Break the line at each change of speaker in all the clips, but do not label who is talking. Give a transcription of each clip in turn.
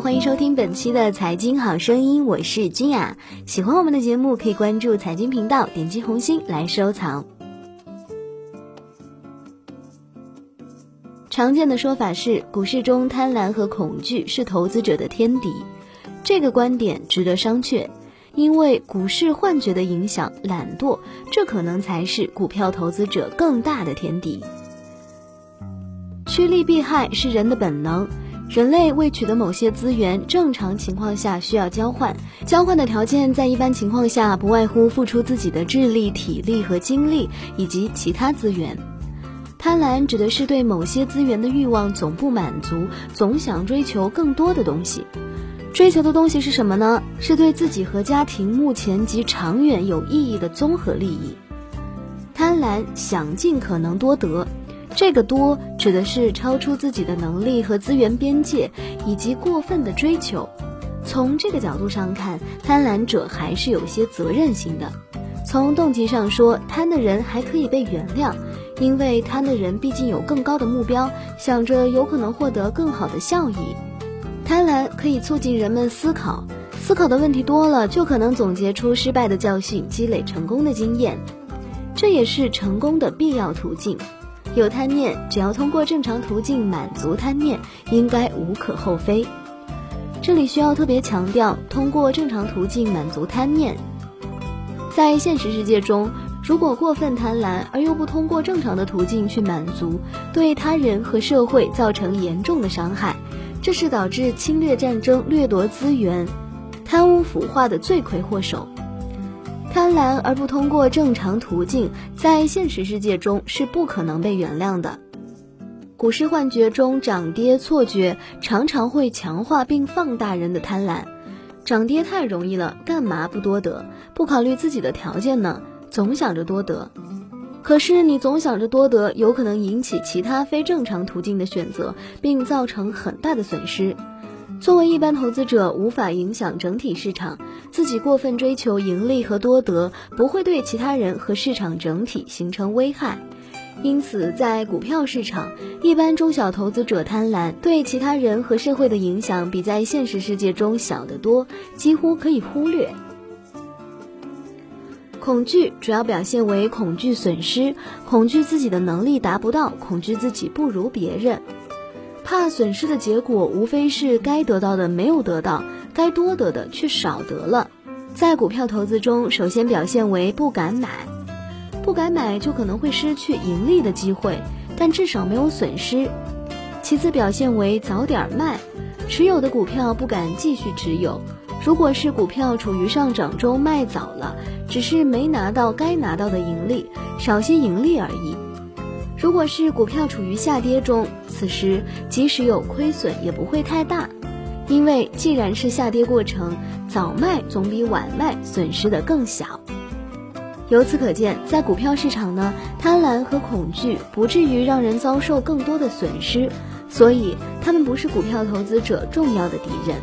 欢迎收听本期的财经好声音，我是君雅。喜欢我们的节目，可以关注财经频道，点击红心来收藏。常见的说法是，股市中贪婪和恐惧是投资者的天敌。这个观点值得商榷，因为股市幻觉的影响，懒惰，这可能才是股票投资者更大的天敌。趋利避害是人的本能。人类为取得某些资源，正常情况下需要交换。交换的条件在一般情况下不外乎付出自己的智力、体力和精力，以及其他资源。贪婪指的是对某些资源的欲望总不满足，总想追求更多的东西。追求的东西是什么呢？是对自己和家庭目前及长远有意义的综合利益。贪婪想尽可能多得。这个多指的是超出自己的能力和资源边界，以及过分的追求。从这个角度上看，贪婪者还是有些责任心的。从动机上说，贪的人还可以被原谅，因为贪的人毕竟有更高的目标，想着有可能获得更好的效益。贪婪可以促进人们思考，思考的问题多了，就可能总结出失败的教训，积累成功的经验。这也是成功的必要途径。有贪念，只要通过正常途径满足贪念，应该无可厚非。这里需要特别强调，通过正常途径满足贪念。在现实世界中，如果过分贪婪而又不通过正常的途径去满足，对他人和社会造成严重的伤害，这是导致侵略战争、掠夺资源、贪污腐化的罪魁祸首。贪婪而不通过正常途径，在现实世界中是不可能被原谅的。股市幻觉中涨跌错觉常常会强化并放大人的贪婪。涨跌太容易了，干嘛不多得？不考虑自己的条件呢？总想着多得，可是你总想着多得，有可能引起其他非正常途径的选择，并造成很大的损失。作为一般投资者，无法影响整体市场，自己过分追求盈利和多得，不会对其他人和市场整体形成危害。因此，在股票市场，一般中小投资者贪婪，对其他人和社会的影响比在现实世界中小得多，几乎可以忽略。恐惧主要表现为恐惧损失，恐惧自己的能力达不到，恐惧自己不如别人。怕损失的结果，无非是该得到的没有得到，该多得的却少得了。在股票投资中，首先表现为不敢买，不敢买就可能会失去盈利的机会，但至少没有损失。其次表现为早点卖，持有的股票不敢继续持有。如果是股票处于上涨中卖早了，只是没拿到该拿到的盈利，少些盈利而已。如果是股票处于下跌中，此时即使有亏损也不会太大，因为既然是下跌过程，早卖总比晚卖损失的更小。由此可见，在股票市场呢，贪婪和恐惧不至于让人遭受更多的损失，所以他们不是股票投资者重要的敌人。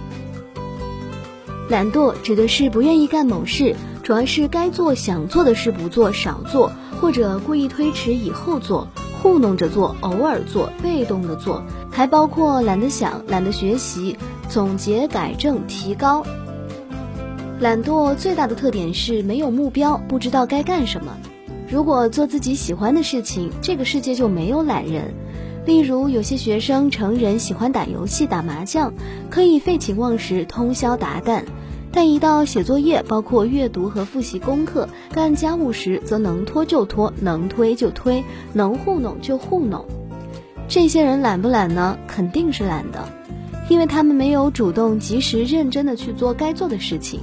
懒惰指的是不愿意干某事，主要是该做想做的事不做少做，或者故意推迟以后做。糊弄着做，偶尔做，被动的做，还包括懒得想、懒得学习、总结、改正、提高。懒惰最大的特点是没有目标，不知道该干什么。如果做自己喜欢的事情，这个世界就没有懒人。例如，有些学生、成人喜欢打游戏、打麻将，可以废寝忘食，通宵达旦。但一到写作业，包括阅读和复习功课、干家务时，则能拖就拖，能推就推，能糊弄就糊弄。这些人懒不懒呢？肯定是懒的，因为他们没有主动、及时、认真的去做该做的事情。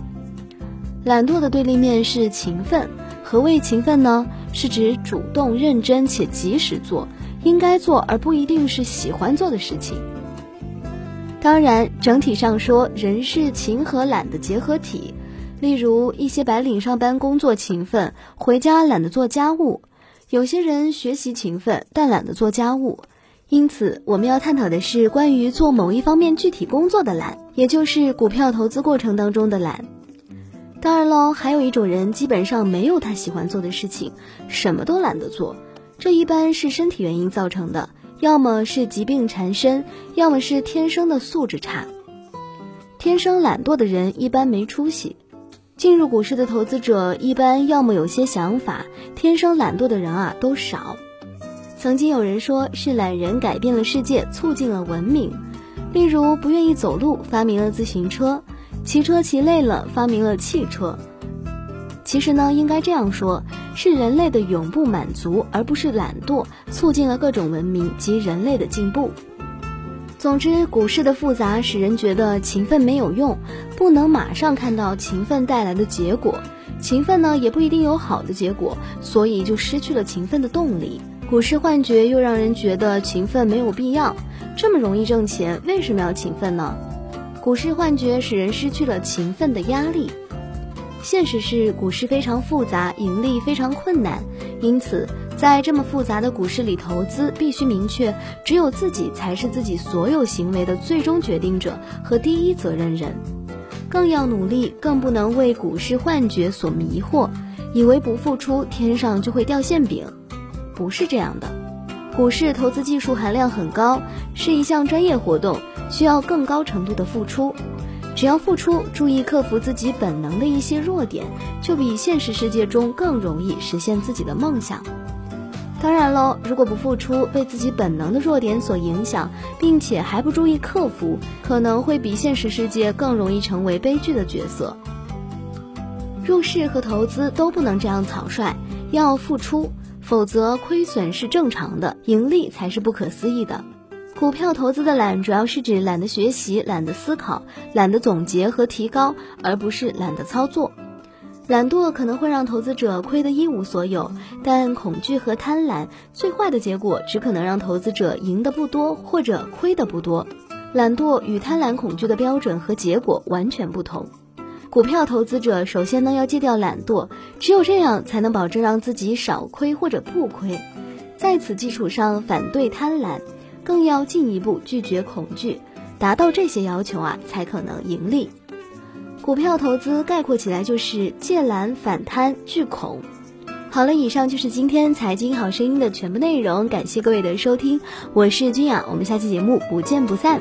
懒惰的对立面是勤奋。何谓勤奋呢？是指主动、认真且及时做应该做而不一定是喜欢做的事情。当然，整体上说，人是勤和懒的结合体。例如，一些白领上班工作勤奋，回家懒得做家务；有些人学习勤奋，但懒得做家务。因此，我们要探讨的是关于做某一方面具体工作的懒，也就是股票投资过程当中的懒。当然喽，还有一种人基本上没有他喜欢做的事情，什么都懒得做，这一般是身体原因造成的。要么是疾病缠身，要么是天生的素质差。天生懒惰的人一般没出息。进入股市的投资者一般要么有些想法，天生懒惰的人啊都少。曾经有人说是懒人改变了世界，促进了文明。例如不愿意走路，发明了自行车；骑车骑累了，发明了汽车。其实呢，应该这样说，是人类的永不满足，而不是懒惰，促进了各种文明及人类的进步。总之，股市的复杂使人觉得勤奋没有用，不能马上看到勤奋带来的结果。勤奋呢，也不一定有好的结果，所以就失去了勤奋的动力。股市幻觉又让人觉得勤奋没有必要。这么容易挣钱，为什么要勤奋呢？股市幻觉使人失去了勤奋的压力。现实是，股市非常复杂，盈利非常困难，因此。在这么复杂的股市里投资，必须明确，只有自己才是自己所有行为的最终决定者和第一责任人。更要努力，更不能为股市幻觉所迷惑，以为不付出天上就会掉馅饼。不是这样的，股市投资技术含量很高，是一项专业活动，需要更高程度的付出。只要付出，注意克服自己本能的一些弱点，就比现实世界中更容易实现自己的梦想。当然喽，如果不付出，被自己本能的弱点所影响，并且还不注意克服，可能会比现实世界更容易成为悲剧的角色。入市和投资都不能这样草率，要付出，否则亏损是正常的，盈利才是不可思议的。股票投资的懒，主要是指懒得学习、懒得思考、懒得总结和提高，而不是懒得操作。懒惰可能会让投资者亏得一无所有，但恐惧和贪婪最坏的结果只可能让投资者赢得不多或者亏得不多。懒惰与贪婪、恐惧的标准和结果完全不同。股票投资者首先呢要戒掉懒惰，只有这样才能保证让自己少亏或者不亏。在此基础上反对贪婪，更要进一步拒绝恐惧，达到这些要求啊才可能盈利。股票投资概括起来就是借懒、反贪、拒恐。好了，以上就是今天财经好声音的全部内容，感谢各位的收听，我是君雅，我们下期节目不见不散。